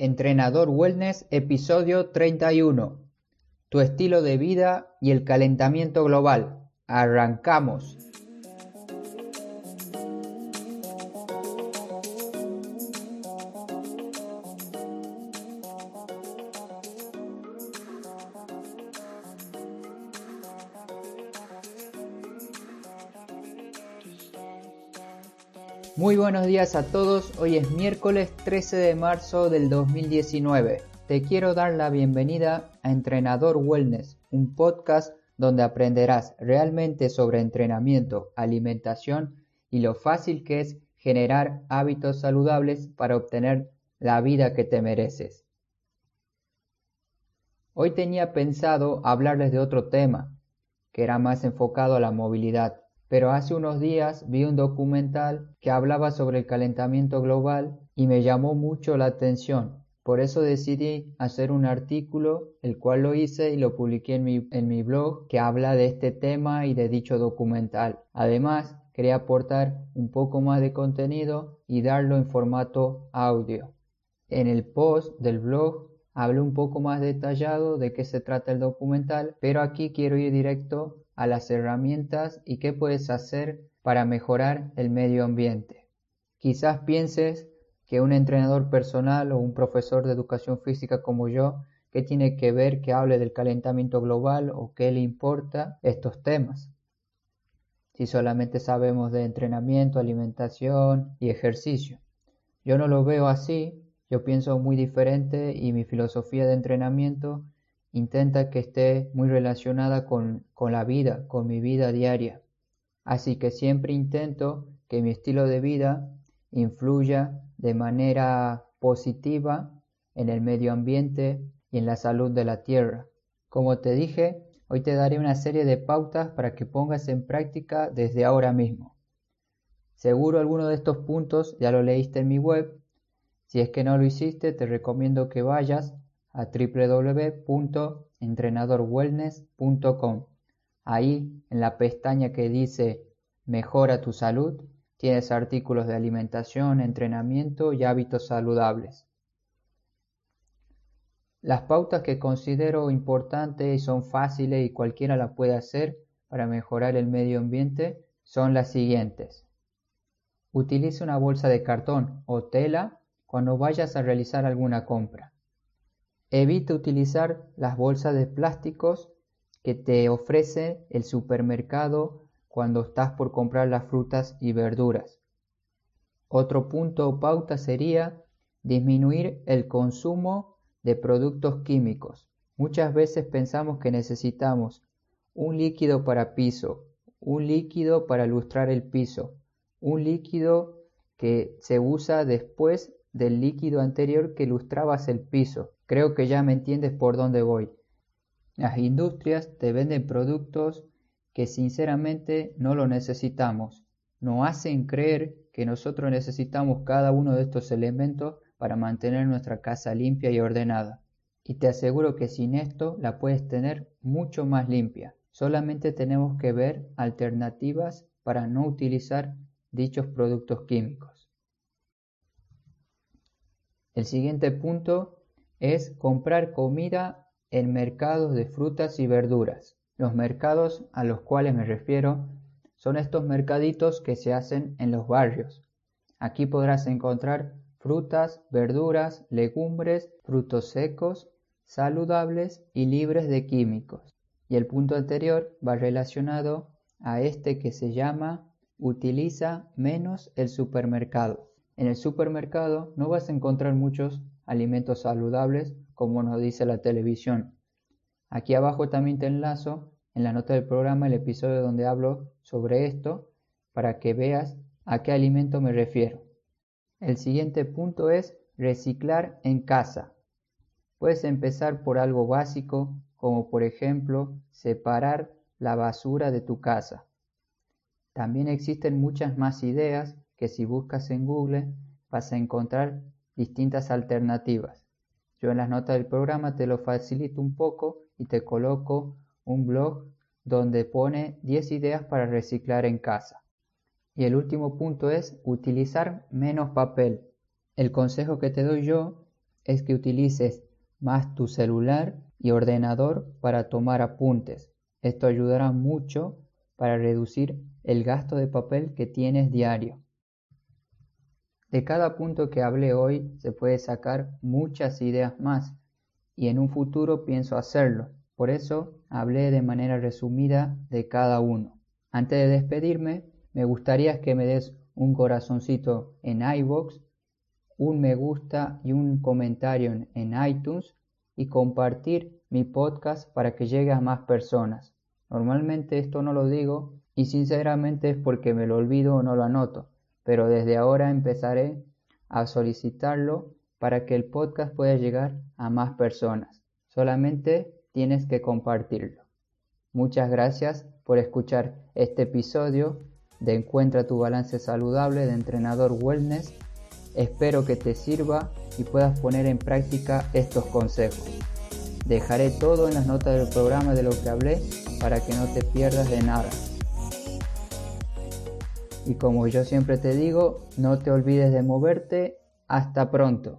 Entrenador Wellness, episodio 31. Tu estilo de vida y el calentamiento global. Arrancamos. Muy buenos días a todos, hoy es miércoles 13 de marzo del 2019. Te quiero dar la bienvenida a Entrenador Wellness, un podcast donde aprenderás realmente sobre entrenamiento, alimentación y lo fácil que es generar hábitos saludables para obtener la vida que te mereces. Hoy tenía pensado hablarles de otro tema, que era más enfocado a la movilidad pero hace unos días vi un documental que hablaba sobre el calentamiento global y me llamó mucho la atención. Por eso decidí hacer un artículo, el cual lo hice y lo publiqué en mi, blog, que habla de este tema y de dicho documental. Además, quería aportar un poco más de contenido y darlo en formato audio. En el post del blog hablé un poco más detallado de qué se trata el documental, pero aquí quiero ir directo a las herramientas y qué puedes hacer para mejorar el medio ambiente. Quizás pienses que un entrenador personal o un profesor de educación física como yo, ¿qué tiene que ver que hable del calentamiento global o qué le importa estos temas? Si solamente sabemos de entrenamiento, alimentación y ejercicio. Yo no lo veo así, yo pienso muy diferente y mi filosofía de entrenamiento intenta que esté muy relacionada con, con la vida, con mi vida diaria. Así que siempre intento que mi estilo de vida influya de manera positiva en el medio ambiente y en la salud de la tierra. Como te dije, hoy te daré una serie de pautas para que pongas en práctica desde ahora mismo. Seguro alguno de estos puntos ya lo leíste en mi web. Si es que no lo hiciste, te recomiendo que vayas a www.entrenadorwellness.com. Ahí, en la pestaña que dice Mejora tu salud, tienes artículos de alimentación, entrenamiento y hábitos saludables. Las pautas que considero importantes y son fáciles y cualquiera la puede hacer para mejorar el medio ambiente son las siguientes. Utiliza una bolsa de cartón o tela cuando vayas a realizar alguna compra. Evita utilizar las bolsas de plásticos que te ofrece el supermercado cuando estás por comprar las frutas y verduras. Otro punto o pauta sería disminuir el consumo de productos químicos. Muchas veces pensamos que necesitamos un líquido para piso, un líquido para lustrar el piso, un líquido que se usa después del líquido anterior que lustrabas el piso. Creo que ya me entiendes por dónde voy. Las industrias te venden productos que sinceramente no lo necesitamos. Nos hacen creer que nosotros necesitamos cada uno de estos elementos para mantener nuestra casa limpia y ordenada. Y te aseguro que sin esto la puedes tener mucho más limpia. Solamente tenemos que ver alternativas para no utilizar dichos productos químicos. El siguiente punto es comprar comida en mercados de frutas y verduras. Los mercados a los cuales me refiero son estos mercaditos que se hacen en los barrios. Aquí podrás encontrar frutas, verduras, legumbres, frutos secos, saludables y libres de químicos. Y el punto anterior va relacionado a este que se llama utiliza menos el supermercado. En el supermercado no vas a encontrar muchos alimentos saludables como nos dice la televisión. Aquí abajo también te enlazo en la nota del programa el episodio donde hablo sobre esto para que veas a qué alimento me refiero. El siguiente punto es reciclar en casa. Puedes empezar por algo básico como por ejemplo separar la basura de tu casa. También existen muchas más ideas que si buscas en Google vas a encontrar distintas alternativas. Yo en las notas del programa te lo facilito un poco y te coloco un blog donde pone 10 ideas para reciclar en casa. Y el último punto es utilizar menos papel. El consejo que te doy yo es que utilices más tu celular y ordenador para tomar apuntes. Esto ayudará mucho para reducir el gasto de papel que tienes diario. De cada punto que hablé hoy se puede sacar muchas ideas más y en un futuro pienso hacerlo. Por eso hablé de manera resumida de cada uno. Antes de despedirme, me gustaría que me des un corazoncito en iBox, un me gusta y un comentario en iTunes y compartir mi podcast para que llegue a más personas. Normalmente esto no lo digo y sinceramente es porque me lo olvido o no lo anoto, pero desde ahora empezaré a solicitarlo para que el podcast pueda llegar a más personas. Solamente tienes que compartirlo. Muchas gracias por escuchar este episodio de Encuentra tu balance saludable de entrenador wellness. Espero que te sirva y puedas poner en práctica estos consejos. Dejaré todo en las notas del programa de lo que hablé para que no te pierdas de nada. Y como yo siempre te digo, no te olvides de moverte. Hasta pronto.